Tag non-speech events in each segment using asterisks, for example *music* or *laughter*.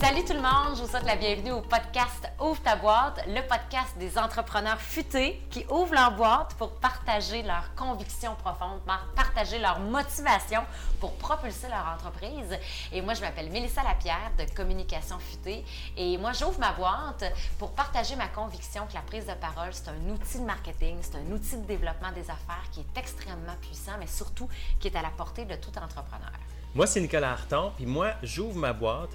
Salut tout le monde, je vous souhaite la bienvenue au podcast Ouvre ta boîte, le podcast des entrepreneurs futés qui ouvrent leur boîte pour partager leurs convictions profondes, partager leur motivation pour propulser leur entreprise. Et moi, je m'appelle Mélissa Lapierre de Communication Futée et moi, j'ouvre ma boîte pour partager ma conviction que la prise de parole, c'est un outil de marketing, c'est un outil de développement des affaires qui est extrêmement puissant, mais surtout qui est à la portée de tout entrepreneur. Moi, c'est Nicolas Harton, puis moi, j'ouvre ma boîte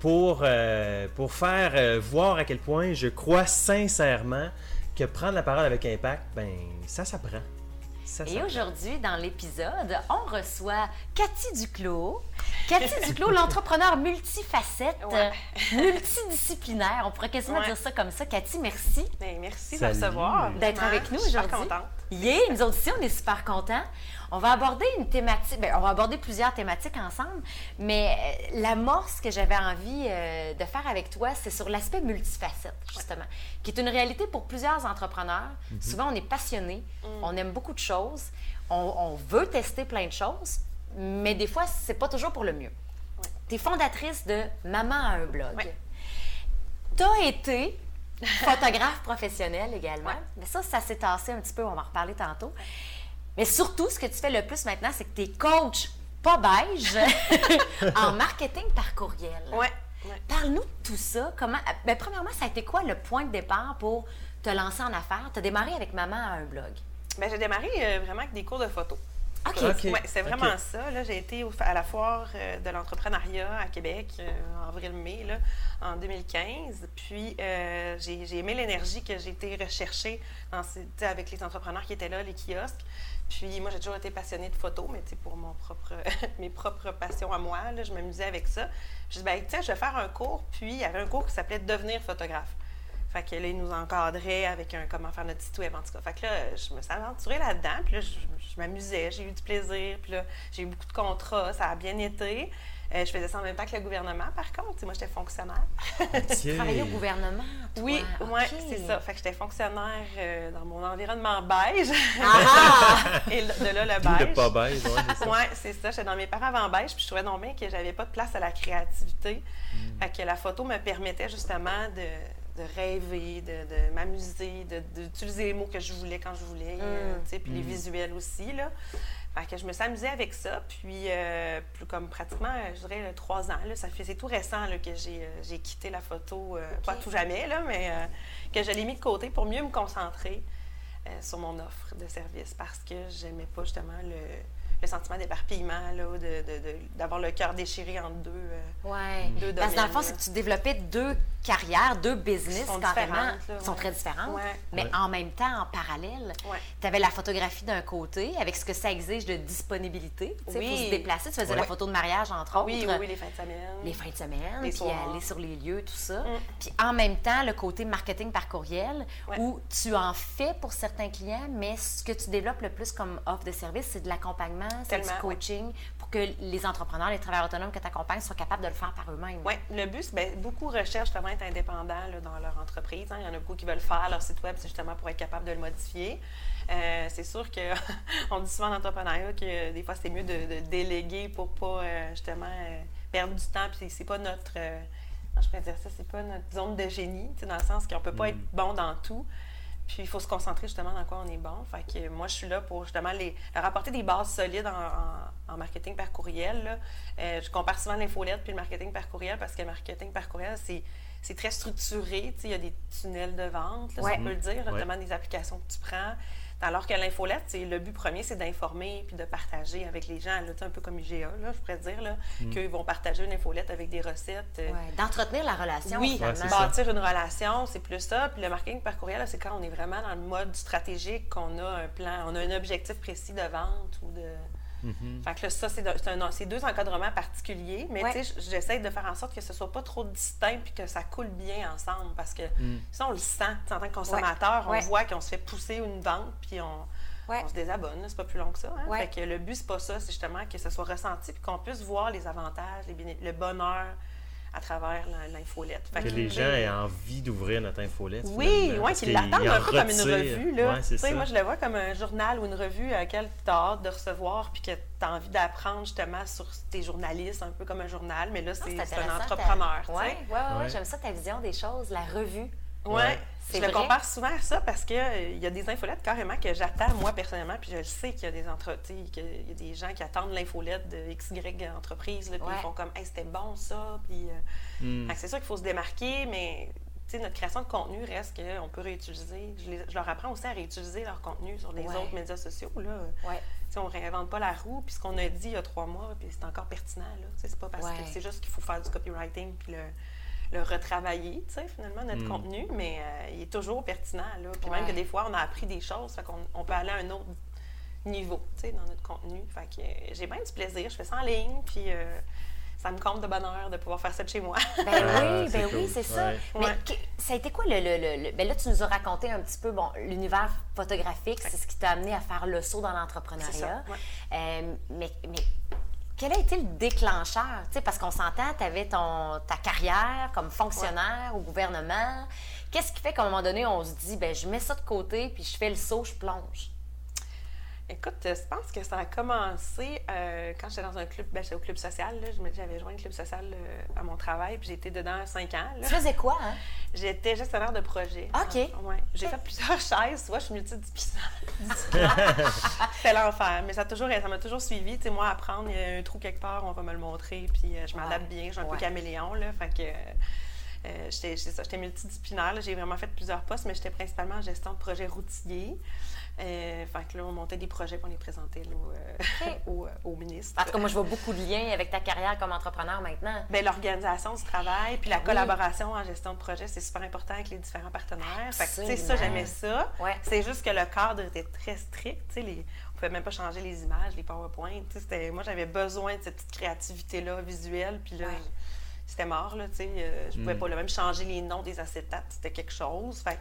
pour, euh, pour faire euh, voir à quel point je crois sincèrement que prendre la parole avec impact, ben ça s'apprend. Et aujourd'hui, dans l'épisode, on reçoit Cathy Duclos. Cathy Duclos, *laughs* l'entrepreneur multifacette, multidisciplinaire. On pourrait quasiment dire ça comme ça. Cathy, merci. Ben, merci de recevoir. D'être avec nous aujourd'hui. Yeah, nous aussi, on est super contents. On va aborder une thématique, bien, on va aborder plusieurs thématiques ensemble, mais euh, l'amorce que j'avais envie euh, de faire avec toi, c'est sur l'aspect multifacette, justement, qui est une réalité pour plusieurs entrepreneurs. Mhm. Souvent, on est passionné, mm. on aime beaucoup de choses, on, veut tester plein de choses, mais des fois, c'est pas toujours pour le mieux. Tu es fondatrice de Maman a un blog. Tu as été photographe professionnel également. Mais ça, ça s'est tassé un petit peu, on va en reparler tantôt. Mais surtout, ce que tu fais le plus maintenant, c'est que tu es coach pas beige *laughs* en marketing par courriel. Oui. Parle-nous de tout ça. Comment... Ben, premièrement, ça a été quoi le point de départ pour te lancer en affaires? Tu as démarré avec maman à un blog. Bien, j'ai démarré euh, vraiment avec des cours de photo. OK. Ouais, c'est vraiment ça. J'ai été à la foire euh, de l'entrepreneuriat à Québec euh, en avril-mai en 2015. Puis j'ai aimé l'énergie que j'ai été rechercher avec les entrepreneurs qui étaient là, les kiosques. Puis moi, j'ai toujours été passionnée de photo, mais pour mon propre, *laughs* mes propres passions à moi, je m'amusais avec ça. Je dis, ben, tiens, je vais faire un cours. Puis il y avait un cours qui s'appelait Devenir photographe. Fait que là, il nous encadrait avec un comment faire notre site web, en tout cas. Fait que là, je me suis aventurée là-dedans. Puis là, je, je m'amusais, j'ai eu du plaisir. Puis là, j'ai eu beaucoup de contrats, ça a bien été. Euh, je faisais ça en même temps que le gouvernement, par contre. moi, j'étais fonctionnaire. *laughs* tu travaillais au gouvernement? Toi? Oui, ouais, c'est ça. Fait que j'étais fonctionnaire euh, dans mon environnement beige. Ah! *laughs* Et de là, le beige. Pas beige, oui, c'est ça. Oui, c'est ça. J'étais dans mes parents avant beige, puis je trouvais non bien que j'avais pas de place à la créativité. Hmm. Fait que la photo me permettait justement de, de rêver, de, de m'amuser, d'utiliser les mots que je voulais quand je voulais, euh, hmm. puis les hmm. visuels aussi, là. Fait que je me suis amusée avec ça. Puis, euh, plus comme pratiquement, je dirais, trois ans. Là, ça fait, c'est tout récent là, que j'ai, euh, quitté la photo, euh, pas tout jamais, là, mais que je l'ai mis de côté pour mieux me concentrer sur mon offre de service parce que j'aimais pas justement le, le sentiment d'éparpillement, d'avoir le cœur déchiré en deux, ouais. deux Parce que dans le fond, c'est que tu développais deux carrières, deux business sont carrément, sont très différentes, mais en même temps, en parallèle, tu avais la photographie d'un côté, avec ce que ça exige de disponibilité, tu sais, pour se déplacer. Tu faisais la photo de mariage, entre autres. Oui, oui, les fins de semaine. Les fins de semaine, puis aller sur les lieux, tout ça. Mm. Puis en même temps, le côté marketing par courriel, où tu en fais pour certains clients, mais ce que tu développes le plus comme offre de service, c'est de l'accompagnement, c'est du coaching, pour que les entrepreneurs, les travailleurs autonomes que tu accompagnes soient capables de le faire par eux-mêmes. Oui, le but, c'est ben, beaucoup recherchent justement être indépendants dans leur entreprise. Hein. Il y en a beaucoup qui veulent faire leur site web, c'est justement pour être capable de le modifier. Euh, c'est sûr qu'on *laughs* dit souvent en entrepreneuriat que des fois, c'est mieux de, déléguer pour pas euh, justement euh, perdre du temps. Puis c'est pas notre. je pourrais dire ça, c'est pas notre zone de génie, dans le sens qu'on peut pas mm. être bon dans tout. Puis il faut se concentrer justement dans quoi on est bon. Fait que moi, je suis là pour justement les, leur apporter des bases solides en, marketing par courriel. je compare souvent l'infolette puis le marketing par courriel parce que le marketing par courriel, c'est c'est très structuré. Il y a des tunnels de vente, si on peut le dire, notamment des applications que tu prends. Alors que l'infolette, le but premier, c'est d'informer puis de partager avec les gens. Là, un peu comme IGA, là, je pourrais dire, là, mm. qu'ils vont partager une infolette avec des recettes. Euh, d'entretenir la relation. Oui, bâtir une relation, c'est plus ça. Puis le marketing par courriel, c'est quand on est vraiment dans le mode stratégique, qu'on a un plan, on a un objectif précis de vente ou de. Mm-hmm. Fait que là, ça, c'est deux encadrements particuliers, mais j'essaie de faire en sorte que ce soit pas trop distinct puis que ça coule bien ensemble parce que mm. ça, on le sent. En tant que consommateur, on voit qu'on se fait pousser une vente puis on, on se désabonne. C'est pas plus long que ça. Hein. Fait que le but, c'est pas ça, c'est justement que ce soit ressenti puis qu'on puisse voir les avantages, le bonheur à travers l'infolette. Que les gens aient envie d'ouvrir notre infolette. Oui, oui, qu'ils l'attendent un peu comme une revue. Là. moi, je le vois comme un journal ou une revue à laquelle tu as hâte de recevoir puis que tu as envie d'apprendre justement sur tes journalistes, un peu comme un journal, mais là, ah, c'est un entrepreneur. Oui, oui, ouais, j'aime ça ta vision des choses, la revue. Oui. Je le compare souvent à ça parce qu'il euh, y a des infolettes carrément que j'attends moi personnellement, puis je sais qu'il y a des entre... qu'il y a des gens qui attendent l'infolette de XY entreprise, puis ils font comme hey, c'était bon ça, puis euh, hmm. c'est sûr qu'il faut se démarquer, mais notre création de contenu reste qu'on peut réutiliser. Je, leur apprends aussi à réutiliser leur contenu sur les autres médias sociaux. Là. On ne réinvente pas la roue, puis ce qu'on a dit il y a trois mois, puis c'est encore pertinent. C'est pas parce que c'est juste qu'il faut faire du copywriting puis le, le retravailler, tu sais, finalement, notre mm. contenu, mais euh, il est toujours pertinent, là. Puis même que des fois, on a appris des choses, fait qu'on on peut aller à un autre niveau, tu sais, dans notre contenu. Fait que euh, j'ai bien du plaisir, je fais ça en ligne, puis euh, ça me compte de bonheur de pouvoir faire ça de chez moi. Ben *laughs* oui, ah, ben oui, c'est ça. Mais ça a été quoi le, le, le, Ben là, tu nous as raconté un petit peu, bon, l'univers photographique, c'est ce qui t'a amené à faire le saut dans l'entrepreneuriat. mais, mais quel a été le déclencheur? parce qu'on s'entend, tu avais ton, ta carrière comme fonctionnaire au gouvernement. Qu'est-ce qui fait qu'à un moment donné, on se dit, ben je mets ça de côté, puis je fais le saut, je plonge? Écoute, je pense que ça a commencé euh, quand j'étais dans un club, ben, j'étais au club social. J'avais joint le club social euh, à mon travail, puis j'étais dedans cinq ans. Tu faisais quoi, hein? J'étais gestionnaire de projet. OK. ouais. J'ai fait plusieurs *laughs* chaises. Soit je suis multidisciplinaire. *laughs* C'était l'enfer. Mais ça m'a toujours, ça toujours suivi. Tu sais, moi, apprendre, il y a un trou quelque part, on va me le montrer, puis euh, je m'adapte bien. Je suis un peu caméléon, là. Fait que. J'étais multidisciplinaire. J'ai vraiment fait plusieurs postes, mais j'étais principalement en gestion de projet routier. Euh, fait que là, on montait des projets pour les présenter euh, *laughs* au, au, ministre. En tout cas, moi, je vois beaucoup de liens avec ta carrière comme entrepreneur maintenant. Bien, l'organisation du travail, puis la collaboration en gestion de projet, c'est super important avec les différents partenaires. Fait que, ça, j'aimais ça. C'est juste que le cadre était très strict. Les, on pouvait même pas changer les images, les PowerPoint. Moi, j'avais besoin de cette petite créativité-là visuelle, puis là... C'était mort, là, tu sais. Euh, je pouvais mm. pas même changer les noms des acétates, c'était quelque chose. Fait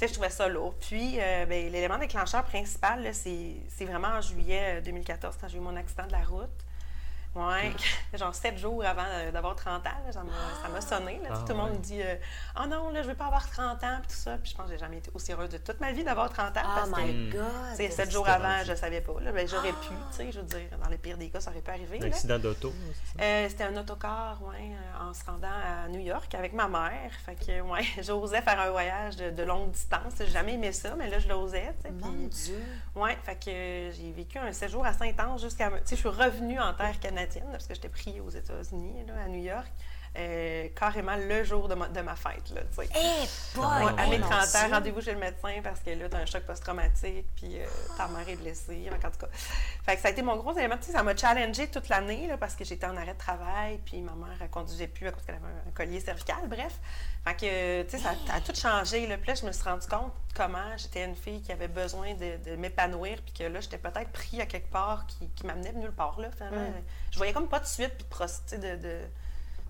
je trouvais ça lourd. Puis, euh, ben, l'élément déclencheur principal, c'est vraiment en juillet 2014, euh, quand j'ai eu mon accident de la route. Ouais, *laughs* genre sept jours avant euh, d'avoir 30 ans, ça m'a sonné. Là, tout le monde me dit Oh non, là, je veux pas avoir 30 ans, puis tout ça. Puis je pense que j'ai jamais été aussi heureuse de toute ma vie d'avoir 30 ans. Oh parce my que, God! Sept jours avant, je savais pas. Ben, J'aurais pu, tu sais, je veux dire, dans les pires des cas, ça aurait pu arriver. Un accident d'auto? C'était un autocar, oui, en se rendant à New York avec ma mère. Fait que, ouais, *laughs* j'osais faire un voyage de, longue distance. J'ai jamais aimé ça, mais là, je l'osais. Mon Dieu! Ouais, fait que j'ai vécu un séjour à Saint-Ange jusqu'à. Tu sais, je suis revenue en terre canadienne parce que j'étais pris aux États-Unis, à New York. Euh, carrément le jour de ma, de ma fête. Là, tu sais. Eh, à mes 30 ans, rendez-vous chez le médecin parce que là, tu as un choc post-traumatique, puis euh, ta mère est blessée. En tout cas. Fait que ça a été mon gros élément. Tu sais, ça m'a challengé toute l'année parce que j'étais en arrêt de travail, puis ma mère ne conduisait plus à cause qu'elle avait un, collier cervical. Bref. Fait que, tu sais, ça a, tout changé. Là. Puis là, je me suis rendu compte comment j'étais une fille qui avait besoin de, m'épanouir, puis que là, j'étais peut-être pris à quelque part qui, qui m'amenait nulle part. Là, finalement. Mm. Je voyais comme pas de suite, puis de, de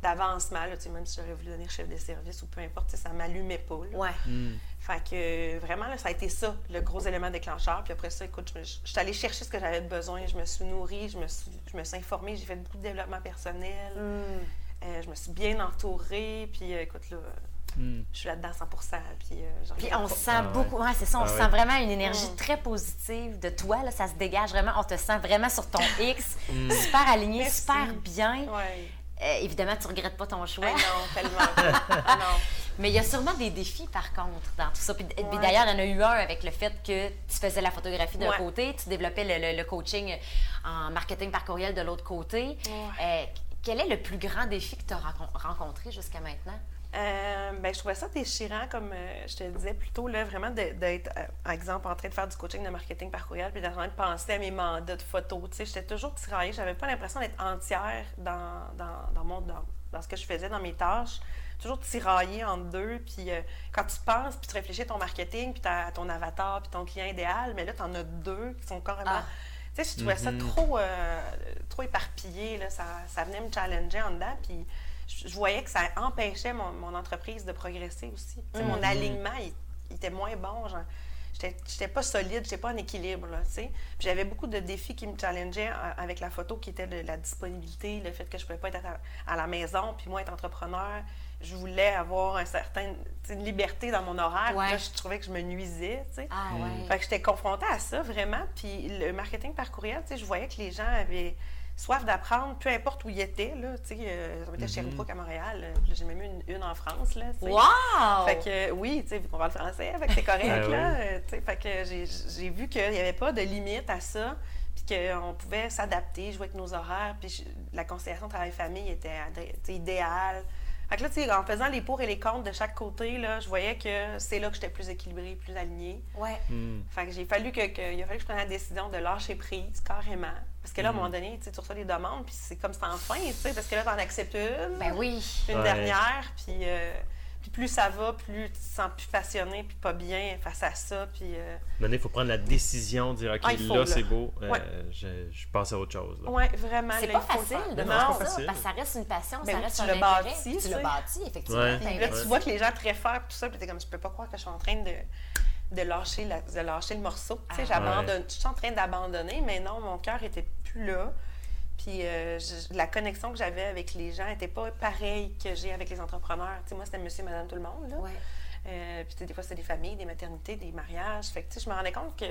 d'avancement, même si j'aurais voulu devenir chef de service ou peu importe, ça m'allumait pas. Ouais. Hmm. Fait que vraiment, là, ça a été ça, le gros élément déclencheur. Puis après ça, écoute, je, suis allée chercher ce que j'avais besoin, je me suis nourrie, je me suis, je me suis informée, j'ai fait beaucoup de développement personnel, hmm. euh, je me suis bien entourée, puis euh, écoute, là, hmm. Je suis là-dedans 100 Puis, euh, puis on sent ah beaucoup, ouais, c'est ça, on ah sent vraiment une énergie très positive de toi. Là, ça se dégage vraiment, on te sent vraiment sur ton X, super aligné, super bien. Ouais. Euh, évidemment, tu ne regrettes pas ton choix. non, tellement *laughs* ah non. Mais il y a sûrement des défis, par contre, dans tout ça. Puis, d'ailleurs, il y en a eu un avec le fait que tu faisais la photographie d'un côté, tu développais le, coaching en marketing par courriel de l'autre côté. Euh, quel est le plus grand défi que tu as rencontré jusqu'à maintenant? Euh, ben, je trouvais ça déchirant, comme euh, je te disais plutôt, là, vraiment d'être, euh, par exemple, en train de faire du coaching de marketing par courriel, puis d'être en train de penser à mes mandats de photos. J'étais toujours tiraillée, j'avais pas l'impression d'être entière dans, dans, dans, mon, dans, ce que je faisais, dans mes tâches. Toujours tiraillée en deux, puis quand tu penses, puis tu réfléchis à ton marketing, puis à ton avatar, puis ton client idéal, mais là, tu en as deux qui sont carrément... Ah. Tu sais, je trouvais ça mm-hmm. trop, trop éparpillé, là, ça, ça venait me challenger en dedans, puis je voyais que ça empêchait mon, entreprise de progresser aussi. Mon mm-hmm. alignement, il, était moins bon. j'étais pas solide, j'étais pas en équilibre, tu sais. J'avais beaucoup de défis qui me challengeaient euh, avec la photo, qui était de la disponibilité, le fait que je pouvais pas être à, la maison, puis moi, être entrepreneur, je voulais avoir un certain, une liberté dans mon horaire. Là, je trouvais que je me nuisais, tu sais. Ah, ouais. Fait que j'étais confrontée à ça, vraiment. Puis le marketing par courriel, tu sais, je voyais que les gens avaient soif d'apprendre, peu importe où ils étaient. Là, tu sais, euh, on était chez Sherbrooke à Montréal. J'ai même eu une, une, en France. Là, wow! Fait que oui, tu sais, on parle français, fait que c'est correct. *laughs* Ben là, euh, tu sais, fait que j'ai vu qu'il n'y avait pas de limite à ça, puis qu'on pouvait s'adapter, jouer avec nos horaires, puis la conciliation travail-famille était idéale. Fait que là, tu sais, en faisant les pour et les contre de chaque côté, là, je voyais que c'est là que j'étais plus équilibrée, plus alignée. Ouais. Hmm. Fait que j'ai fallu que, il a fallu que je prenne la décision de lâcher prise, carrément. Parce que là, à un moment hmm. donné, tu reçois des demandes, puis c'est comme sans fin, tu sais, parce que là, t'en acceptes une. Ben oui. Une dernière, puis... Euh, puis plus ça va, plus tu te sens plus passionné, puis pas bien face à ça. Puis. Euh... Maintenant, il faut prendre la décision, dire OK, ah, là, c'est beau, euh, je, je, passe à autre chose. Oui, vraiment. C'est pas facile de faire ça, parce que ça reste une passion, ça reste un intérêt. Bâti, tu l'as bâti, effectivement. Puis là, tu vois que les gens très forts, tout ça, puis t'es comme, je peux pas croire que je suis en train de de lâcher, de lâcher le morceau. tu sais, ah. j'abandonne. Je suis en train d'abandonner, mais non, mon cœur était plus là. Puis euh, la connexion que j'avais avec les gens n'était pas pareille que j'ai avec les entrepreneurs. Tu sais, moi, c'était monsieur, madame, tout le monde. Là. Euh, puis des fois, c'était des familles, des maternités, des mariages. Fait que, je me rendais compte que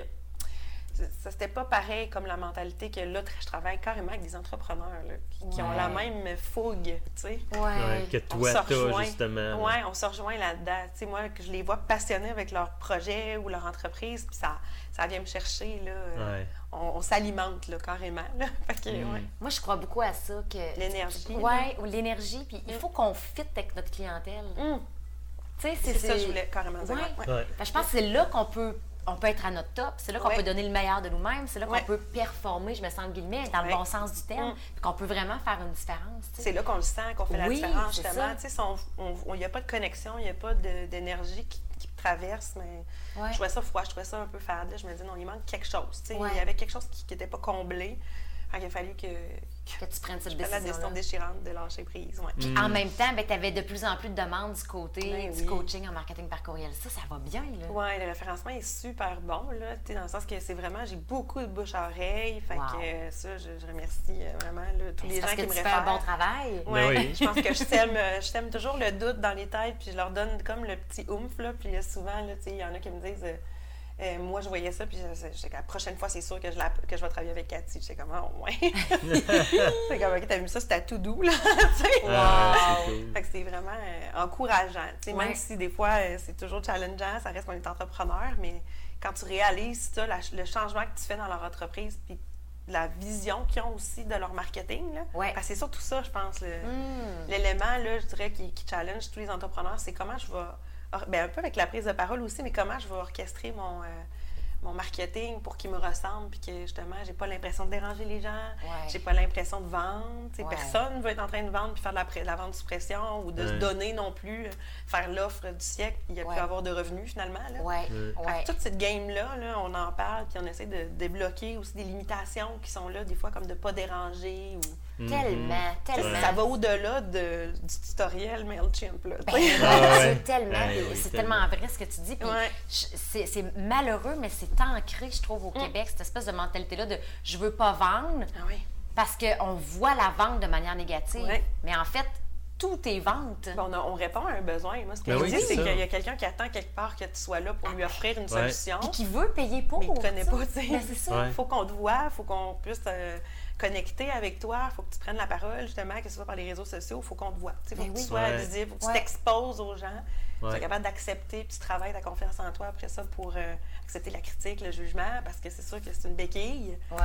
ça c'était pas pareil comme la mentalité que là, je travaille carrément avec des entrepreneurs qui, ont la même fougue, tu sais. Ouais. que toi, justement. Oui, on se rejoint là-dedans. Tu sais, moi, que je les vois passionnés avec leur projet ou leur entreprise, puis ça, ça vient me chercher, là. On, s'alimente, là, carrément, là. *laughs* Fait mm. Moi, je crois beaucoup à ça, que... L'énergie. Oui, ou l'énergie, puis il mm. faut qu'on fitte avec notre clientèle. Mm. Tu sais, c'est ça que je voulais carrément dire. je pense que c'est là qu'on peut on peut être à notre top, c'est là qu'on peut donner le meilleur de nous-mêmes, c'est là qu'on peut performer, je me sens guillemets, dans le bon sens du terme, puis qu'on peut vraiment faire une différence. C'est là qu'on le sent, qu'on fait la différence, justement. Il n'y a pas de connexion, il n'y a pas d'énergie qui, traverse, mais je trouvais ça froid, je trouvais ça un peu fade. Je me disais, non, il manque quelque chose. Il y avait quelque chose qui n'était pas comblé. Il a fallu que, que tu prennes cette décision. la décision déchirante de lâcher prise. Ouais. En même temps, ben, tu avais de plus en plus de demandes du côté ben du coaching en marketing par courriel. Ça, ça va bien. Oui, le référencement est super bon. Là, dans le sens que c'est vraiment, j'ai beaucoup de bouche à oreille. Fait que ça, je, remercie euh, vraiment tous ben, les gens qui me réfèrent. Tu fais un bon travail. Ouais, oui. je pense que je sème, *laughs* je toujours le doute dans les têtes, puis je leur donne comme le petit oomph. Là, puis souvent, il y en a qui me disent. Euh, euh, moi, je voyais ça, puis la prochaine fois, c'est sûr que je, que je vais travailler avec Cathy. J'étais comme, oh, ouais. *laughs* c'est comme, OK, t'as vu ça, c'était tout doux, là. *laughs* wow. Fait que c'est vraiment euh, encourageant. Même si des fois, euh, c'est toujours challengeant, ça reste qu'on est entrepreneur, mais quand tu réalises ça, le changement que tu fais dans leur entreprise, puis la vision qu'ils ont aussi de leur marketing. Là. Ouais. c'est surtout ça, je pense. Hmm. L'élément, là, je dirais, qui, qui, challenge tous les entrepreneurs, c'est comment je vais ben, un peu avec la prise de parole aussi, mais comment je vais orchestrer mon, euh, mon marketing pour qu'il me ressemble, puis que justement, j'ai pas l'impression de déranger les gens, j'ai pas l'impression de vendre. Personne ne veut être en train de vendre puis faire de la, la vente sous pression ou de se donner non plus, faire l'offre du siècle, il y a plus avoir de revenus finalement. Là. toute cette game-là, là, on en parle, puis on essaie de débloquer aussi des limitations qui sont là, des fois comme de pas déranger ou. Tellement, tellement. Ça va au-delà de, du tutoriel MailChimp. Là. Ben, c'est tellement, c'est tellement vrai ce que tu dis. C'est malheureux, mais c'est ancré, je trouve, au mm. Québec, cette espèce de mentalité-là de je veux pas vendre. Ah parce qu'on voit la vente de manière négative. Mais en fait, tout est vente. on, on, répond à un besoin. Moi, ce que ben je dis, c'est qu'il y a quelqu'un qui attend quelque part que tu sois là pour lui offrir une solution. Et qui veut payer pour. Mais il ne connaît pas, tu sais. Ben, il faut qu'on te voit, il faut qu'on puisse euh, connecter avec toi, il faut que tu prennes la parole, justement, que ce soit par les réseaux sociaux, il faut qu'on te voie. Il faut ben que tu sois visible, il faut que tu t'exposes aux gens, que tu sois capable d'accepter, puis tu travailles ta confiance en toi après ça pour euh, accepter la critique, le jugement, parce que c'est sûr que c'est une béquille. Puis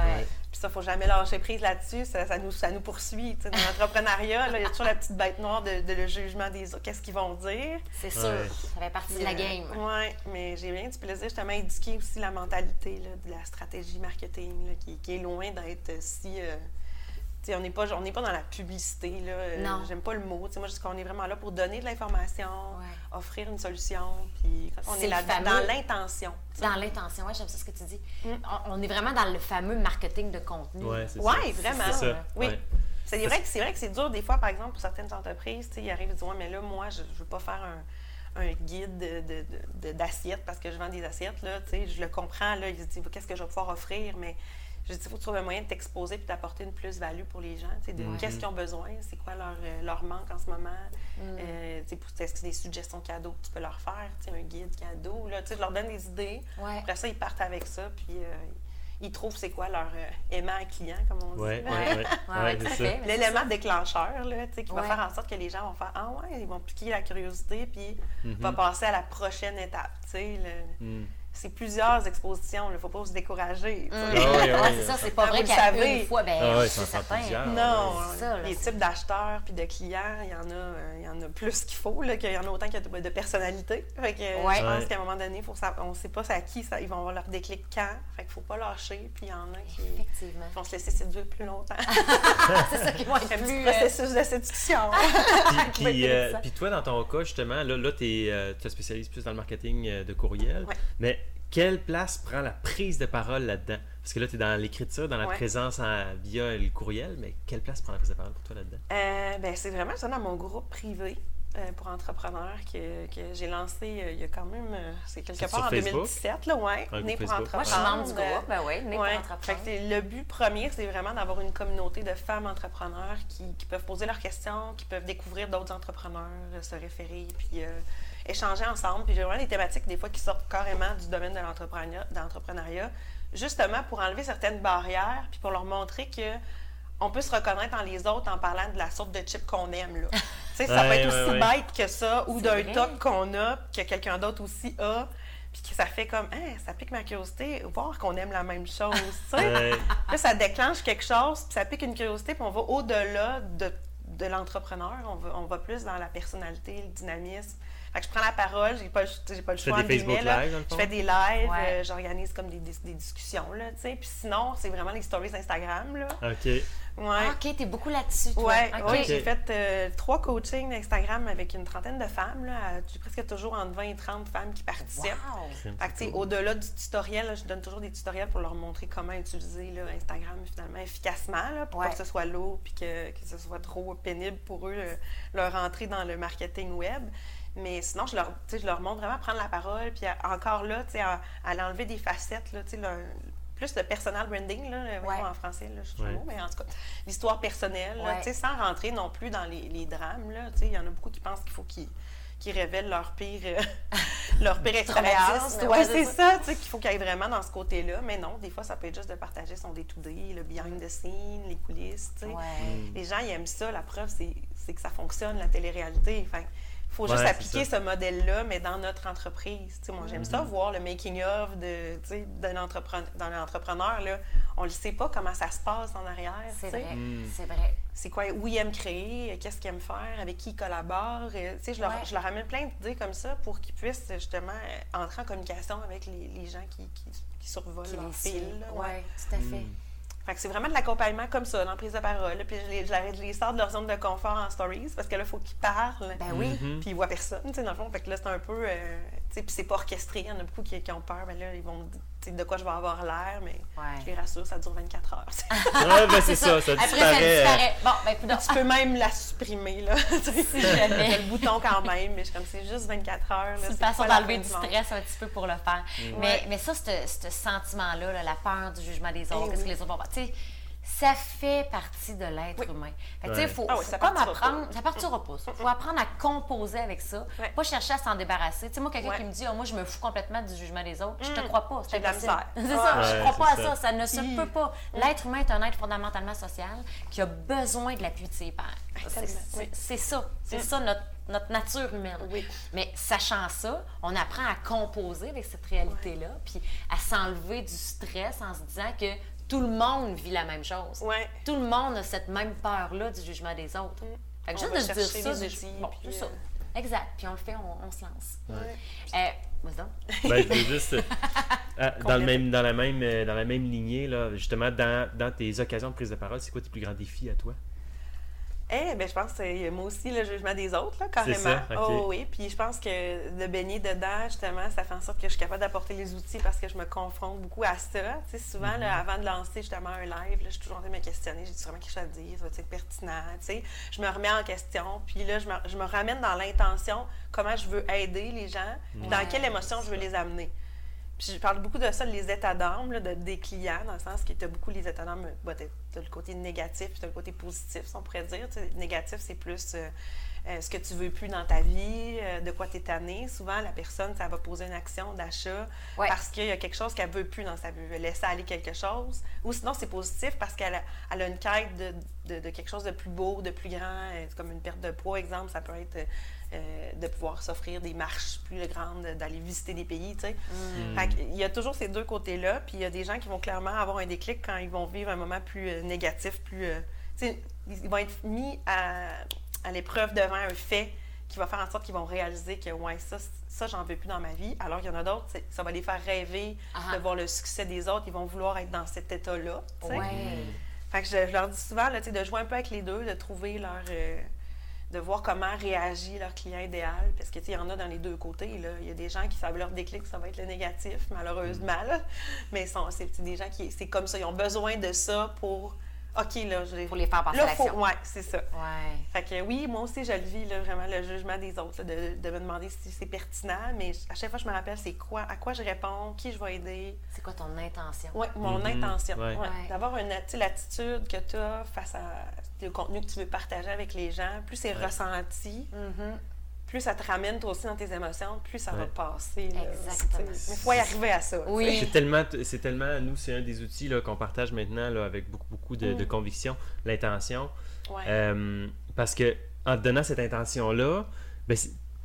ça, il ne faut jamais lâcher prise là-dessus, ça, nous, ça nous poursuit. Dans l'entrepreneuriat, il y a toujours la petite bête noire de, le jugement des autres, qu'est-ce qu'ils vont dire? C'est sûr, ça fait partie de la game. oui, mais j'ai bien du plaisir justement à éduquer aussi la mentalité de la stratégie marketing, qui, est loin d'être si... Euh, on n'est pas, pas dans la publicité. Là. Euh, non. J'aime pas le mot. moi, je dis qu'on est vraiment là pour donner de l'information, offrir une solution. Puis on est, là dans l'intention. Dans l'intention, oui, j'aime ça ce que tu dis. Mm. On, est vraiment dans le fameux marketing de contenu. Oui, ouais, vraiment. Ça. Oui. C'est vrai que c'est vrai que c'est dur des fois, par exemple, pour certaines entreprises, ils arrivent et disent Ouais, mais là, moi, je ne veux pas faire un un guide d'assiettes, de, parce que je vends des assiettes, là, je le comprends, là, il se dit, qu'est-ce que je vais pouvoir offrir, mais je dis, il faut trouver un moyen de t'exposer et d'apporter une plus-value pour les gens, de qu'est-ce qu'ils ont besoin, c'est quoi leur, euh, leur, manque en ce moment, mm. euh, est-ce que c'est des suggestions cadeaux que tu peux leur faire, un guide cadeau, là, je leur donne des idées, après ça, ils partent avec ça, puis euh, ils trouvent c'est quoi leur aimant client, comme on dit. Oui, *laughs* oui, L'élément déclencheur, là, qui va faire en sorte que les gens vont faire Ah ouais, ils vont piquer la curiosité, puis mm-hmm. va passer à la prochaine étape. Le, mm c'est plusieurs expositions. Il ne faut pas se décourager. Mm. Ah c'est ça, c'est pas vrai qu'à une fois, ben, ah c'est certain. Non, les types d'acheteurs puis de clients, il y en a, euh, il y en a plus qu'il faut, qu'il y en a autant qu'il y a de personnalités. Fait que, Je pense qu'à un moment donné, faut on ne sait pas à qui ça, ils vont avoir leur déclic quand. Fait qu'il ne faut pas lâcher. Puis il y en a qui vont se laisser séduire plus longtemps. *laughs* c'est ça qui va être plus... Euh, processus de séduction. *laughs* puis, euh, puis, toi, dans ton cas, justement, là, là tu te spécialises plus dans le marketing de courriel. Mais quelle place prend la prise de parole là-dedans? Parce que là, tu es dans l'écriture, dans la présence via le courriel, mais quelle place prend la prise de parole pour toi là-dedans? Euh, ben, c'est vraiment ça dans mon groupe privé. Euh, pour entrepreneurs que, que j'ai lancé euh, il y a quand même, c'est quelque part en 2017, là, ouais, Né pour entreprendre. Moi, je suis membre du groupe, ben oui, Né pour entreprendre. le but premier, c'est vraiment d'avoir une communauté de femmes entrepreneurs qui, qui, peuvent poser leurs questions, qui peuvent découvrir d'autres entrepreneurs, se référer, puis échanger ensemble. Puis j'ai vraiment des thématiques, des fois, qui sortent carrément du domaine de l'entrepreneuriat, justement pour enlever certaines barrières, puis pour leur montrer que on peut se reconnaître dans les autres en parlant de la sorte de chip qu'on aime. Là. *laughs* ça peut être aussi bête que ça, ou d'un top qu'on a, que quelqu'un d'autre aussi a, puis que ça fait comme, hein, ça pique ma curiosité, voir qu'on aime la même chose. *laughs* là, ça déclenche quelque chose, puis ça pique une curiosité, puis on va au-delà de, de l'entrepreneur, on va, on va plus dans la personnalité, le dynamisme je prends la parole, j'ai pas, pas le choix. Des Facebook live, je fais des lives, euh, j'organise comme des, des, discussions, là, tu sais. Puis sinon, c'est vraiment les stories Instagram, là. OK. Ouais. Ah, OK, t'es beaucoup là-dessus, toi. Ouais, ouais j'ai fait euh, trois coachings Instagram avec une trentaine de femmes, là. J'ai presque toujours entre 20 et 30 femmes qui participent. Wow. Fait que, au-delà du tutoriel, je donne toujours des tutoriels pour leur montrer comment utiliser là, Instagram, finalement, efficacement, là, pour pas que ce soit lourd puis que, que, ce soit trop pénible pour eux, leur entrée dans le marketing web. Mais sinon, je leur, je leur montre vraiment prendre la parole, puis encore là, à, à enlever des facettes, là, plus le personal branding, là, en français, là, je trouve, mais en tout cas, l'histoire personnelle, sans rentrer non plus dans les, les drames. Il y en a beaucoup qui pensent qu'il faut qu'ils qui révèlent leur pire, euh, *laughs* leur pire expérience. Oui, c'est ça, qu'il faut qu'il y ait vraiment dans ce côté-là. Mais non, des fois, ça peut être juste de partager son day-to-day, le behind the scenes, les coulisses. Les gens, ils aiment ça. La preuve, c'est que ça fonctionne, la télé-réalité. Enfin, faut juste appliquer ce modèle-là, mais dans notre entreprise. moi, j'aime ça, mm-hmm. voir le making-of d'un entrepreneur. Dans l'entrepreneur, là, on ne sait pas comment ça se passe en arrière. C'est vrai, mm. c'est vrai. C'est quoi, où il aime créer, qu'est-ce qu'il aime faire, avec qui il collabore. Euh, je, leur, je leur amène plein d'idées comme ça pour qu'ils puissent justement entrer en communication avec les, gens qui, qui, survolent leur fil. Oui, tout à fait. Mm c'est vraiment de l'accompagnement comme ça, dans prise de parole. Puis je les, je les sors de leur zone de confort en stories parce que là, il faut qu'ils parlent. Ben oui. Mm-hmm. Puis ils voient personne, tu sais, dans le fond. Fait que là, c'est un peu. Euh, puis c'est pas orchestré. Il y en a beaucoup qui, ont peur. Mais là, ils vont de quoi je vais avoir l'air, mais je les rassure, ça dure 24 heures. *laughs* ouais, ben c'est ça, ça, Après, ça disparaît. Bon, ben, tu peux même la supprimer, là. *laughs* si jamais. le bouton quand même, mais comme c'est juste 24 heures. C'est une façon d'enlever du stress un petit peu pour le faire. Mais, mais ça, ce sentiment-là, la peur du jugement des autres, qu'est-ce que les autres vont Tu sais, ça fait partie de l'être humain. Fait il faut, ah ça comme apprendre, ça partira pas. Il faut apprendre à composer avec ça, pas chercher à s'en débarrasser. Tu sais, moi, quelqu'un qui me dit, oh, moi, je me fous complètement du jugement des autres, je te mm. crois pas. C'est *laughs* ça, je crois pas à ça, ça ne se peut pas. L'être humain est un être fondamentalement social qui a besoin de l'appui de ses pairs. C'est ça, c'est mm. ça notre notre nature humaine. Mais sachant ça, on apprend à composer avec cette réalité-là, puis à s'enlever du stress en se disant que tout le monde vit la même chose. Tout le monde a cette même peur-là du jugement des autres. Mm. Fait que juste de dire ça, bon, tout ça. Euh, exact. Puis on le fait, on, se lance. Ouais. Euh, ben, je veux juste, euh, euh, *laughs* dans, le même, dans, la même, dans la même lignée, là, justement, dans, dans tes occasions de prise de parole, c'est quoi tes plus grands défis à toi? Eh, ben, je pense que c'est moi aussi le jugement des autres, là, carrément. Ça? Oh, oui. Puis je pense que de baigner dedans, justement, ça fait en sorte que je suis capable d'apporter les outils parce que je me confronte beaucoup à ça. Tu sais, souvent, là, mm-hmm. avant de lancer justement un live, là, je suis toujours en train de me questionner. J'ai vraiment quelque chose à dire, ça va être pertinent. Tu sais, je me remets en question. Puis là, je me, je me ramène dans l'intention, comment je veux aider les gens, dans quelle émotion je veux les amener. Puis je parle beaucoup de ça, les états d'âme de, des clients, dans le sens que tu as beaucoup les états d'âme, bah, tu as le côté négatif, tu as le côté positif, si on pourrait dire. négatif, c'est plus euh, euh, ce que tu veux plus dans ta vie, euh, de quoi tu es tanné. Souvent, la personne, ça va poser une action d'achat parce qu'il y a quelque chose qu'elle veut plus dans sa vie. Elle veut laisser aller quelque chose. Ou sinon, c'est positif parce qu'elle a, elle a, une quête de, de, quelque chose de plus beau, de plus grand, comme une perte de poids, exemple. Ça peut être euh, de pouvoir s'offrir des marches plus grandes, d'aller visiter des pays, tu sais. Mm. il y a toujours ces deux côtés-là, puis il y a des gens qui vont clairement avoir un déclic quand ils vont vivre un moment plus euh, négatif, plus... Euh, ils vont être mis à, à l'épreuve devant un fait qui va faire en sorte qu'ils vont réaliser que, ouais, ça, ça j'en veux plus dans ma vie. Alors qu'il y en a d'autres, ça va les faire rêver ah. de voir le succès des autres. Ils vont vouloir être dans cet état-là. Ouais. Fait que je, leur dis souvent là, de jouer un peu avec les deux, de trouver leur, de voir comment réagit leur client idéal. Parce que, il y en a dans les deux côtés. Là. Il y a des gens qui savent leur déclic, ça va être le négatif, malheureusement. Mais c'est des gens qui, c'est comme ça, ils ont besoin de ça pour OK, là, je Pour les faire passer à l'action. Oui, c'est ça. Ouais. Fait que oui, moi aussi, je le vis, là, vraiment, le jugement des autres, de, de, me demander si c'est pertinent, mais à chaque fois, je me rappelle, c'est quoi, à quoi je réponds, qui je vais aider. C'est quoi ton intention? Oui, mon mm-hmm. intention. Ouais. D'avoir une l'attitude que tu as face à le contenu que tu veux partager avec les gens, plus c'est ressenti, mm-hmm plus ça te ramène toi aussi dans tes émotions, plus ça va passer. Exactement. Mais il faut y arriver à ça. Oui. C'est tellement, c'est tellement, nous, c'est un des outils qu'on partage maintenant là, avec beaucoup, beaucoup de, mm. conviction, l'intention. Euh, parce que en te donnant cette intention-là, ben,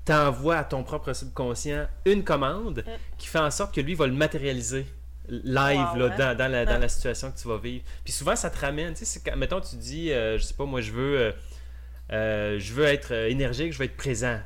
tu envoies à ton propre subconscient une commande mm. qui fait en sorte que lui va le matérialiser live là, hein? dans, la, dans, la, situation que tu vas vivre. Puis souvent, ça te ramène. Tu sais, mettons, tu dis, euh, je sais pas, moi, je veux. Euh, euh, je veux être euh, énergique, je veux être présent.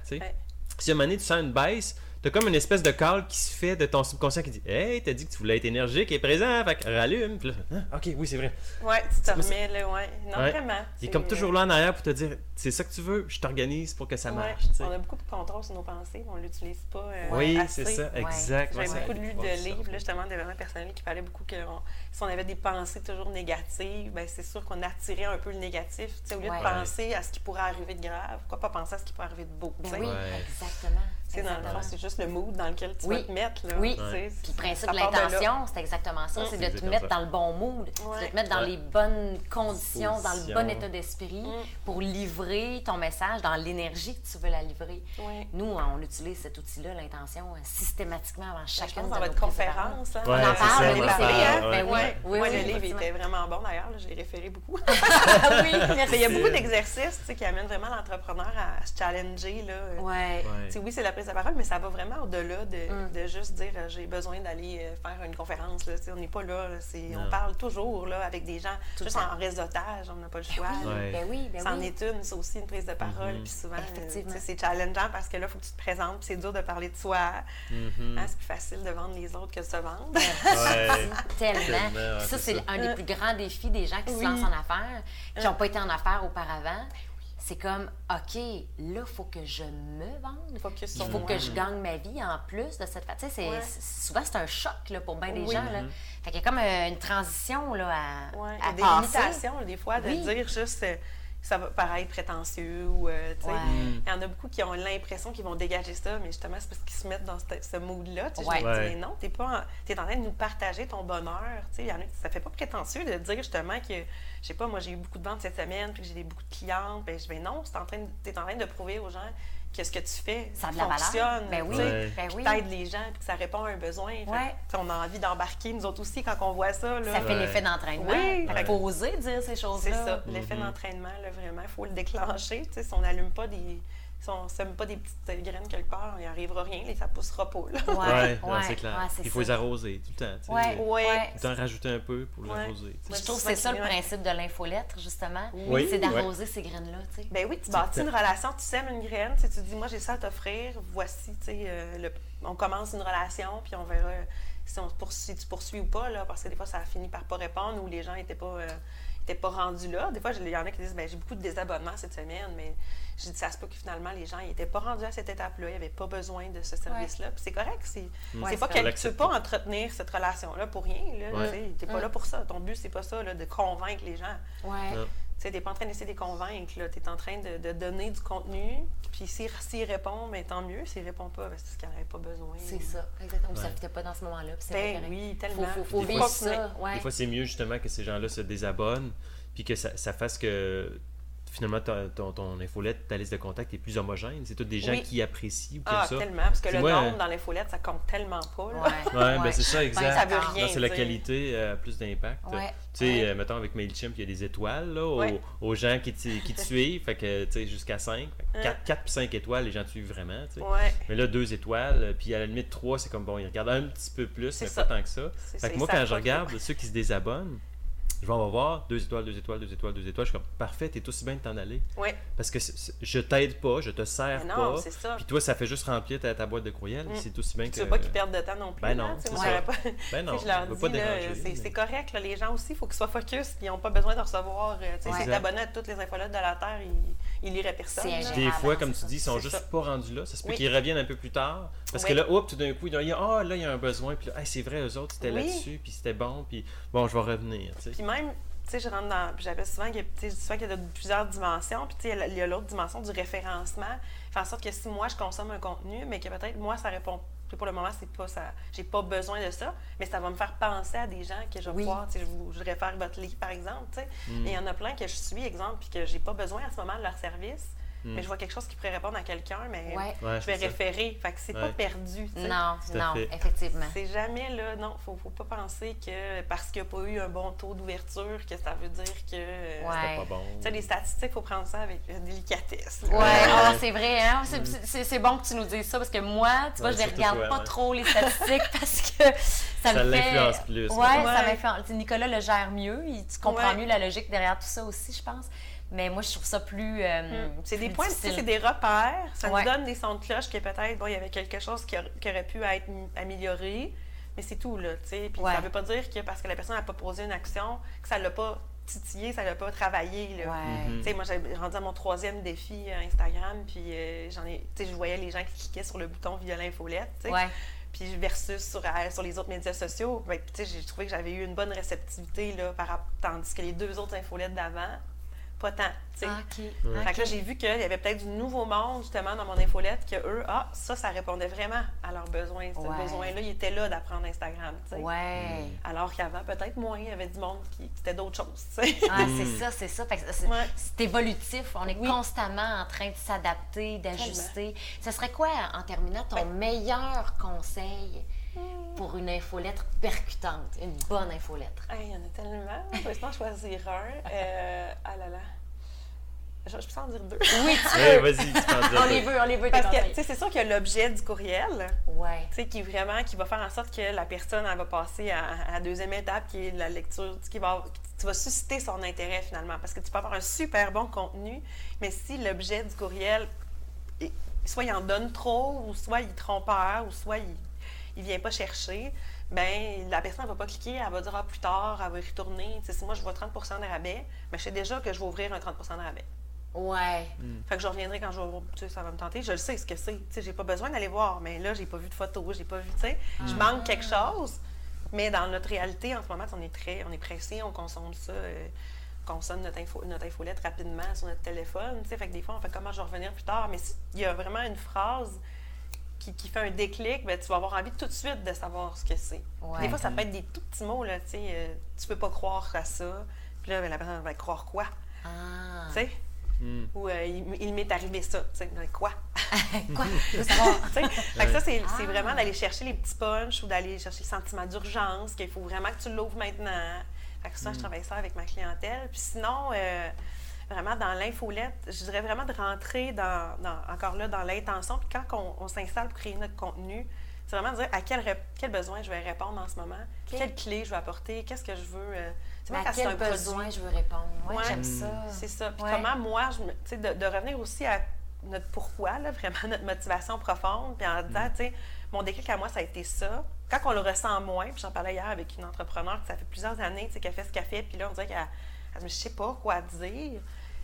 Si à un moment donné, tu sens une baisse, tu as comme une espèce de call qui se fait de ton subconscient qui dit Hey, t'as dit que tu voulais être énergique et présent, fait que rallume. Ah, ok, oui, c'est vrai. Ouais, tu te remets là, ouais. Non, vraiment. Il est comme toujours là en arrière pour te dire C'est ça que tu veux, je t'organise pour que ça marche. On a beaucoup de contrôle sur nos pensées, on l'utilise pas. Euh, oui, c'est ça, exact. J'ai beaucoup lu de livres, justement, de développement personnel qui parlaient beaucoup que si on avait des pensées toujours négatives, ben c'est sûr qu'on attirait un peu le négatif. au lieu de penser à ce qui pourrait arriver de grave, pourquoi pas penser à ce qui pourrait arriver de beau? Oui, exactement dans le fond, c'est juste le mood dans lequel tu vas te mettre. Là, oui, puis le principe de l'intention, c'est exactement ça. Mm. C'est de te mettre dans le bon mood, de te mettre dans les bonnes conditions, dans le bon état d'esprit mm. pour livrer ton message dans l'énergie que tu veux la livrer. Nous, on utilise cet outil-là, l'intention, euh, systématiquement avant chacune de nos votre conférence. on en parle, oui, c'est. Oui, oui, le livre était vraiment bon d'ailleurs, je l'ai référé beaucoup. *laughs* *laughs* oui, Il y a beaucoup d'exercices qui amènent vraiment l'entrepreneur à se challenger. Là. Oui, c'est la prise de parole, mais ça va vraiment au-delà de, mm. de, juste dire euh, j'ai besoin d'aller euh, faire une conférence. Là, on n'est pas là. on parle toujours là, avec des gens, juste en réseautage, on n'a pas le choix. Ben oui, ben C'en est une, c'est aussi une prise de parole. Mm-hmm. Puis souvent, c'est challengeant parce que là, il faut que tu te présentes, c'est dur de parler de soi. Mm-hmm. Hein, c'est plus facile de vendre les autres que de se vendre. *laughs* Tellement. ça, c'est un des plus grands défis des gens qui se lancent en affaires, qui n'ont pas été en affaires auparavant c'est comme, OK, là, il faut que je me vende. il faut que je gagne ma vie en plus de cette façon. Ouais. Souvent, c'est un choc là, pour bien des gens. Là. Mm-hmm. Fait qu'il y a comme euh, une transition là, à, ouais. à des limitations, des fois, de dire juste euh, ça va paraître prétentieux. Ou, euh, Il y en a beaucoup qui ont l'impression qu'ils vont dégager ça, mais justement, c'est parce qu'ils se mettent dans ce, mood-là. Tu sais, non, tu es, es, en train de nous partager ton bonheur. Tu sais, ça fait pas prétentieux de dire justement que je sais pas, moi j'ai eu beaucoup de ventes cette semaine, puis j'ai beaucoup de clientes, ben je vais non, tu es en train de prouver aux gens que ce que tu fais? Ça fonctionne. Ben oui, ben oui. T'aides les gens, puis que ça répond à un besoin. on a envie d'embarquer, nous autres aussi, quand on voit ça. Là, ça fait l'effet d'entraînement. Oui. Il faut oser dire ces choses-là. C'est ça, l'effet mm-hmm. d'entraînement, vraiment, il faut le déclencher. Si on n'allume pas des si on ne sème pas des petites graines quelque part, il n'y arrivera rien, et ça ne poussera pas. Oui, ouais, ouais, c'est clair. il faut les arroser tout le temps. Oui, oui. Tout le temps rajouter un peu pour l'arroser. Je trouve que c'est ça le principe de l'infolettre, justement. c'est d'arroser ces graines-là. Ben oui, tu bâtis une relation, tu sèmes une graine, tu dis, moi j'ai ça à t'offrir, voici, tu sais, euh, on commence une relation, puis on verra si, on poursuit, tu poursuis ou pas, là, parce que des fois ça a fini par pas répondre ou les gens n'étaient pas. Euh, n'étaient pas rendus là. Des fois, il y en a qui disent ben, j'ai beaucoup de désabonnements cette semaine, mais je dis ça se peut que finalement, les gens n'étaient pas rendus à cette étape-là, ils n'avaient pas besoin de ce service-là. Puis c'est correct. C'est ouais, pas que tu ne peux pas entretenir cette relation-là pour rien. Tu n'es pas là pour ça. Ton but, c'est pas ça, là, de convaincre les gens. Ouais. Tu n'es pas en train d'essayer de les convaincre. Tu es en train de, donner du contenu. Puis s'il répond, mais tant mieux. S'il répond pas, ben, c'est qu'il n'en avait pas besoin. C'est ça, exactement. Ça ne pas dans ce moment-là. Ben, oui, tellement. Il faut, vivre ça. Des fois, c'est mieux justement que ces gens-là se désabonnent puis que ça, ça fasse que finalement, ton, ton, infolette, ta liste de contacts est plus homogène. C'est tous des gens qui apprécient ou comme ah, ça. tellement. Parce que le nombre euh, dans l'infolette, ça compte tellement pas. Oui, ouais, ben c'est ça, ben, exact. ça veut rien. C'est la qualité euh, plus d'impact. Tu sais, euh, mettons, avec MailChimp, il y a des étoiles là, aux, gens qui, qui te *laughs* suivent. Fait que, tu sais, jusqu'à 5. 4, 4 puis 5 étoiles, les gens te suivent vraiment. Mais là, 2 étoiles. Puis à la limite, 3, c'est comme bon, ils regardent un petit peu plus, mais pas tant que ça. Fait que moi, quand je regarde ceux qui se désabonnent, je vais en voir deux étoiles, deux étoiles, deux étoiles, deux étoiles. Je suis comme, parfait, t'es aussi bien de t'en aller. Oui. Parce que je t'aide pas, je te sers non, pas. c'est ça. Puis toi, ça fait juste remplir ta, ta boîte de courriel. Mm. C'est aussi bien que. Tu veux pas qu'ils perdent de temps non plus. Ben non. c'est ça. Pas... Ben *laughs* non. je leur dis, c'est correct. Là, les gens aussi, il faut qu'ils soient focus. Ils n'ont pas besoin de recevoir. Euh, sais, Si t'abonnes à toutes les infolettes de la Terre, ils, ils liraient personne. Des fois, comme tu dis, ils sont juste pas rendus là. Ça se peut qu'ils reviennent un peu plus tard. Parce que là, hop, tout d'un coup, ils disent, ah, là, il y a un besoin. Puis c'est vrai, eux autres, c'était là-dessus. Puis c'était bon. Puis bon, je vais revenir. Même, tu sais, je rentre dans. J'appelle souvent qu'il y, qu'il y a plusieurs dimensions. Puis, tu sais, il y a l'autre dimension du référencement. Fait en sorte que si moi, je consomme un contenu, mais que peut-être moi, ça répond. Pour le moment, c'est pas ça. J'ai pas besoin de ça, mais ça va me faire penser à des gens que je vais voir. Tu sais, je, vous, je réfère votre livre, par exemple. Tu sais. Mm. Et il y en a plein que je suis, exemple, puis que j'ai pas besoin à ce moment de leur service mais je vois quelque chose qui pourrait répondre à quelqu'un, mais je vais référer. Fait que c'est pas perdu. Non, non, effectivement. C'est jamais là, non, faut, faut pas penser que parce qu'il n'y a pas eu un bon taux d'ouverture, que ça veut dire que euh, c'était pas bon. Tu sais, les statistiques, il faut prendre ça avec délicatesse. Oui, ah, c'est vrai, hein? C'est bon que tu nous dises ça parce que moi, tu vois, je ne regarde pas trop les statistiques *laughs* parce que ça, ça me fait. l'influence plus. Oui, ça m'influence. Nicolas le gère mieux, tu comprends mieux la logique derrière tout ça aussi, je pense. Mais moi, je trouve ça plus. Euh, hmm. C'est des points, c'est des repères. Ça nous donne des sons de cloche que peut-être, bon, il y avait quelque chose qui, aurait pu être amélioré, mais c'est tout, là, tu sais. Puis ça veut pas dire que parce que la personne n'a pas posé une action, que ça l'a pas titillé, ça l'a pas travaillé, là. Mm-hmm. Tu sais, moi, j'ai rendu à mon troisième défi euh, Instagram, puis euh, j'en ai, tu sais, je voyais les gens qui cliquaient sur le bouton violin infolette, tu sais. Puis versus sur, sur les autres médias sociaux, ben, j'ai trouvé que j'avais eu une bonne réceptivité, là, par, tandis que les deux autres infolettes d'avant, pas tant. Ah, fait que là, j'ai vu qu'il y avait peut-être du nouveau monde, justement, dans mon infolette, que eux, ah, ça, ça répondait vraiment à leurs besoins. Ce besoin-là, il était là d'apprendre Instagram. Ouais. Alors qu'avant, peut-être moins, il y avait du monde qui, qui était d'autres choses. Ah, *laughs* c'est mm. ça, c'est ça. C'est évolutif. On est constamment en train de s'adapter, d'ajuster. Ce serait quoi, en terminant, ton meilleur conseil? Pour une infolettre percutante, une bonne infolettre? Il y en a tellement. Je vais choisir un. Euh, ah là là. Je, peux en dire deux. Oui, tu peux. vas-y, tu peux en dire On les veut, on les veut. Parce que, c'est sûr qu'il y a l'objet du courriel. Ouais. Tu sais, qui vraiment, qui va faire en sorte que la personne, elle va passer à, la deuxième étape, qui est la lecture, qui va, tu vas susciter son intérêt finalement. Parce que tu peux avoir un super bon contenu, mais si l'objet du courriel, soit il en donne trop, ou soit il est trompeur, ou soit il il vient pas chercher, ben la personne ne va pas cliquer, elle va dire ah, plus tard, elle va y retourner. si moi je vois 30 de rabais, mais je sais déjà que je vais ouvrir un 30 de rabais. Ouais. Hmm. Fait que je reviendrai quand je vais tu sais, ça va me tenter. Je le sais ce que c'est. Tu sais, j'ai pas besoin d'aller voir, mais là, j'ai pas vu de photos, j'ai pas vu, tu sais. Je ah. manque quelque chose, mais dans notre réalité, en ce moment, on est très, on est pressé, on consomme ça. Euh, on consomme notre, info, notre infolette rapidement sur notre téléphone. Tu sais, fait que des fois, on fait comment je vais revenir plus tard. Mais s'il y a vraiment une phrase qui, fait un déclic, ben, tu vas avoir envie tout de suite de savoir ce que c'est. Des fois, ça peut être des tout petits mots, là, tu sais, euh, tu peux pas croire à ça. Puis là, ben, la personne va croire quoi? Ah. Tu sais? Hmm. Ou euh, il, m'est arrivé ça, tu sais, quoi? *laughs* quoi? *laughs* Je veux savoir. fait que ça, c'est ah. vraiment d'aller chercher les petits punchs ou d'aller chercher le sentiment d'urgence, qu'il faut vraiment que tu l'ouvres maintenant. Fait que ça, je hmm. travaille ça avec ma clientèle. Puis sinon, euh, vraiment dans l'infolette, je dirais vraiment de rentrer dans, encore là, dans l'intention. Puis quand on, s'installe pour créer notre contenu, c'est vraiment de dire à quel, quel besoin je vais répondre en ce moment, quelle clé je vais apporter, qu'est-ce que je veux. Euh, à quel besoin je veux répondre? Oui, j'aime ça. C'est ça. Puis comment moi, je, de, de revenir aussi à notre pourquoi, là, vraiment notre motivation profonde, puis en disant, mm. tu sais, mon déclic à moi, ça a été ça. Quand on le ressent moins, puis j'en parlais hier avec une entrepreneur qui ça fait plusieurs années, tu sais, qu'elle fait ce qu'elle fait, puis là, on dirait qu'elle je sais pas quoi dire.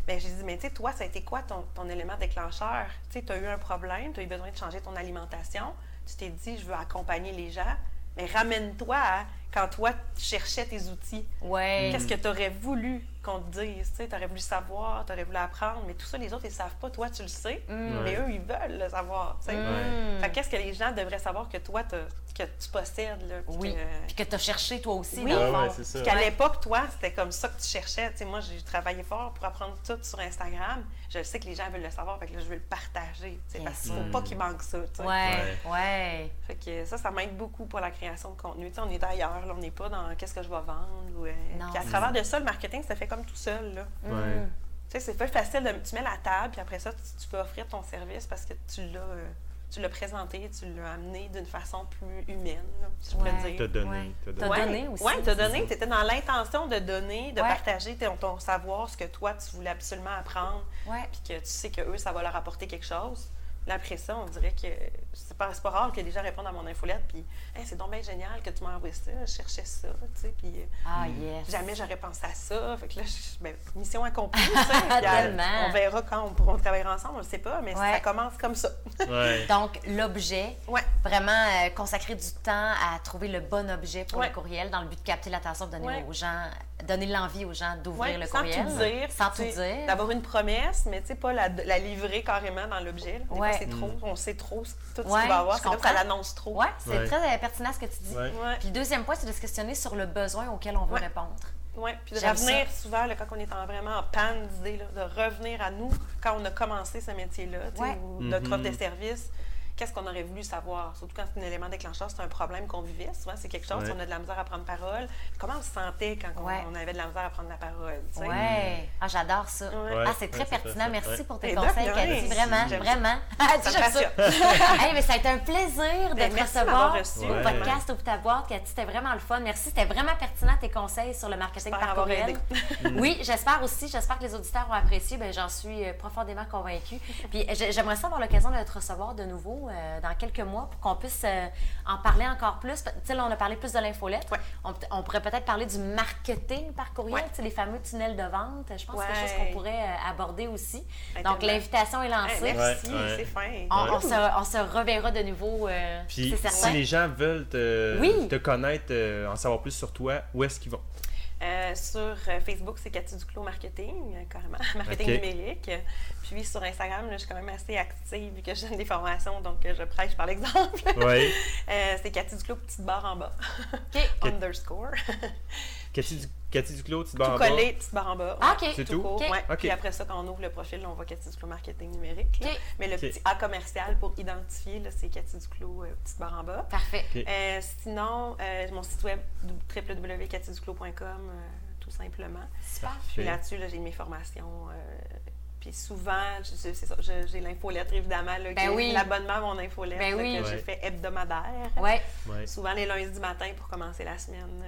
Bien, j'ai dit, mais tu sais, toi, ça a été quoi ton, ton élément déclencheur? Tu sais, tu as eu un problème, tu as eu besoin de changer ton alimentation. Tu t'es dit, je veux accompagner les gens. Mais ramène-toi à quand toi, tu cherchais tes outils. Ouais. Qu'est-ce que tu aurais voulu qu'on te dise? Tu aurais voulu savoir, tu aurais voulu apprendre, mais tout ça, les autres, ils ne savent pas. Toi, tu le sais, Mm. mais eux, ils veulent le savoir. tu sais. Mm. Qu'est-ce que les gens devraient savoir que toi, que tu possèdes? Là, puis Oui. que- Puis que tu as cherché toi aussi, Oui. dans le Ouais, fond. ouais, c'est ça. puis qu'à l'époque, toi, c'était comme ça que tu cherchais. Tu sais, moi, j'ai travaillé fort pour apprendre tout sur Instagram. Je sais que les gens veulent le savoir, fait que là, je veux le partager. Parce qu'il ne faut pas qu'il manque ça. Ouais, ouais. Fait que ça, ça m'aide beaucoup pour la création de contenu. On est ailleurs, là, on n'est pas dans qu'est-ce que je vais vendre. Ou, euh, Non, puis à travers de ça, le marketing, ça fait comme tout seul. Là. Mm. Ouais. Tu sais, c'est pas facile. De, tu mets la table, puis après ça, tu, tu peux offrir ton service parce que tu l'as, euh, tu l'as présenté, tu l'as amené d'une façon plus humaine, là, si je peux Ouais. dire. T'as donné. Ouais. t'as T'as donné. donné aussi. Oui, tu as donné. Tu étais dans l'intention de donner, de Ouais. partager ton, ton savoir, ce que toi, tu voulais absolument apprendre, Ouais. puis que tu sais que eux, ça va leur apporter quelque chose. Là, après ça, on dirait que c'est pas, c'est pas rare que des gens répondent à mon infolette, puis Hey, c'est donc bien génial que tu m'as envoyé ça, je cherchais ça, tu sais, puis euh, Ah, yes. jamais j'aurais pensé à ça. Fait que là, je- ben, mission accomplie, tu *laughs* euh, Tellement. on verra quand on, pourra travailler ensemble, on ne sait pas, mais Ouais. ça commence comme ça. Ouais. *laughs* Donc, l'objet, Ouais. vraiment euh, consacrer du temps à trouver le bon objet pour Ouais. le courriel dans le but de capter l'attention, de donner Ouais. aux gens, donner l'envie aux gens d'ouvrir Ouais, le sans courriel. tout dire. Sans tout dire. D'avoir une promesse, mais tu sais, pas la, la livrer carrément dans l'objet. Ouais. c'est trop. On sait trop ce- tout ce qu'il va y avoir. C'est comme ça l'annonce trop. Oui, c'est Ouais. très euh, pertinent ce que tu dis. Ouais. Ouais. Puis le deuxième point, c'est de se questionner sur le besoin auquel on veut Ouais. répondre. Ouais. Puis de revenir souvent, là, quand on est en, vraiment en panne d'idées, là, de revenir à nous quand on a commencé ce métier-là, ou notre Mhm. offre de service. Qu'est-ce qu'on aurait voulu savoir? Surtout quand c'est un élément déclencheur, c'est un problème qu'on vivait. Souvent, c'est quelque chose, Ouais. on a de la misère à prendre parole. Comment on se sentait quand on- Ouais. on, avait de la misère à prendre la parole? tu sais? Ouais. Ah, j'adore ça. Ouais. Ah, c'est très pertinent. ça. Merci Ouais. pour tes Et de conseils. Cathy. Vraiment, J'aime ça. vraiment. *laughs* Ah, tu Ça *laughs* hey, mais ça a été un plaisir de Ben, te recevoir au Ouais. podcast Ouvre ta boîte. Cathy, c'était vraiment le fun. Merci. C'était vraiment pertinent tes conseils sur le marketing par courriel. *laughs* oui, j'espère aussi. J'espère que les auditeurs ont apprécié. Ben, J'en suis euh, profondément convaincue. Puis j'ai- j'aimerais ça avoir l'occasion de te recevoir de nouveau euh, dans quelques mois pour qu'on puisse euh, en parler encore plus. Tu on a parlé plus de l'infolette. Ouais. On, pourrait peut-être parler du marketing par courriel, Ouais. les fameux tunnels de vente. Je pense que c'est quelque chose qu'on pourrait euh, aborder aussi. Ben, Donc, l'invitation est lancée. merci, Ouais, ouais. c'est fin. On, se, on se reverra de nouveau, euh, Puis si les gens veulent te, Oui. te connaître, euh, en savoir plus sur toi, où est-ce qu'ils vont? Euh, sur euh, Facebook, c'est Cathy Duclos Marketing, euh, carrément, *laughs* marketing numérique. Puis sur Instagram, là, je suis quand même assez active vu que je donne des formations, donc je prêche par l'exemple. Oui. *laughs* Euh, c'est Cathy Duclos, petite barre en bas. OK. *laughs* Underscore. Cathy, Du- Cathy Duclos, tu te barres tout en bas. collé, petite barre en bas. Ah, ouais. OK. C'est Tout tout? court, OK. ouais. OK. Puis après ça, quand on ouvre le profil, là, on voit Cathy Duclos Marketing numérique. Mais le petit A commercial pour identifier, là, c'est Cathy Duclos, euh, petite barre en bas. Parfait. Euh, sinon, euh, mon site web www.cathyduclos.com, euh, tout simplement. Super. Puis là-dessus, là, j'ai mes formations. euh, puis souvent, je- je- c'est ça, je- j'ai l'infolettre, évidemment, là, Ben qui est oui. l'abonnement à mon infolettre Ben oui. que j'ai fait hebdomadaire. Ouais, Ouais. Souvent les lundis matin pour commencer la semaine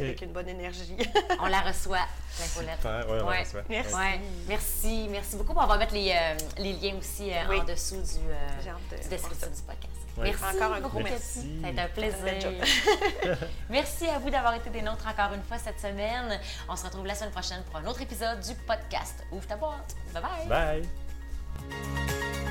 avec une bonne énergie. *laughs* on la reçoit, l'infolette. Super, ouais, on Ouais. reçoit. Merci. Ouais. Merci. Merci beaucoup. On va mettre les, euh, les liens aussi euh, Oui. en dessous du, euh, de du descriptif du podcast. Ouais. Merci Encore un gros merci. Ça a été un plaisir. *laughs* Merci à vous d'avoir été des nôtres encore une fois cette semaine. On se retrouve la semaine prochaine pour un autre épisode du podcast Ouvre ta boîte. Bye bye. Bye!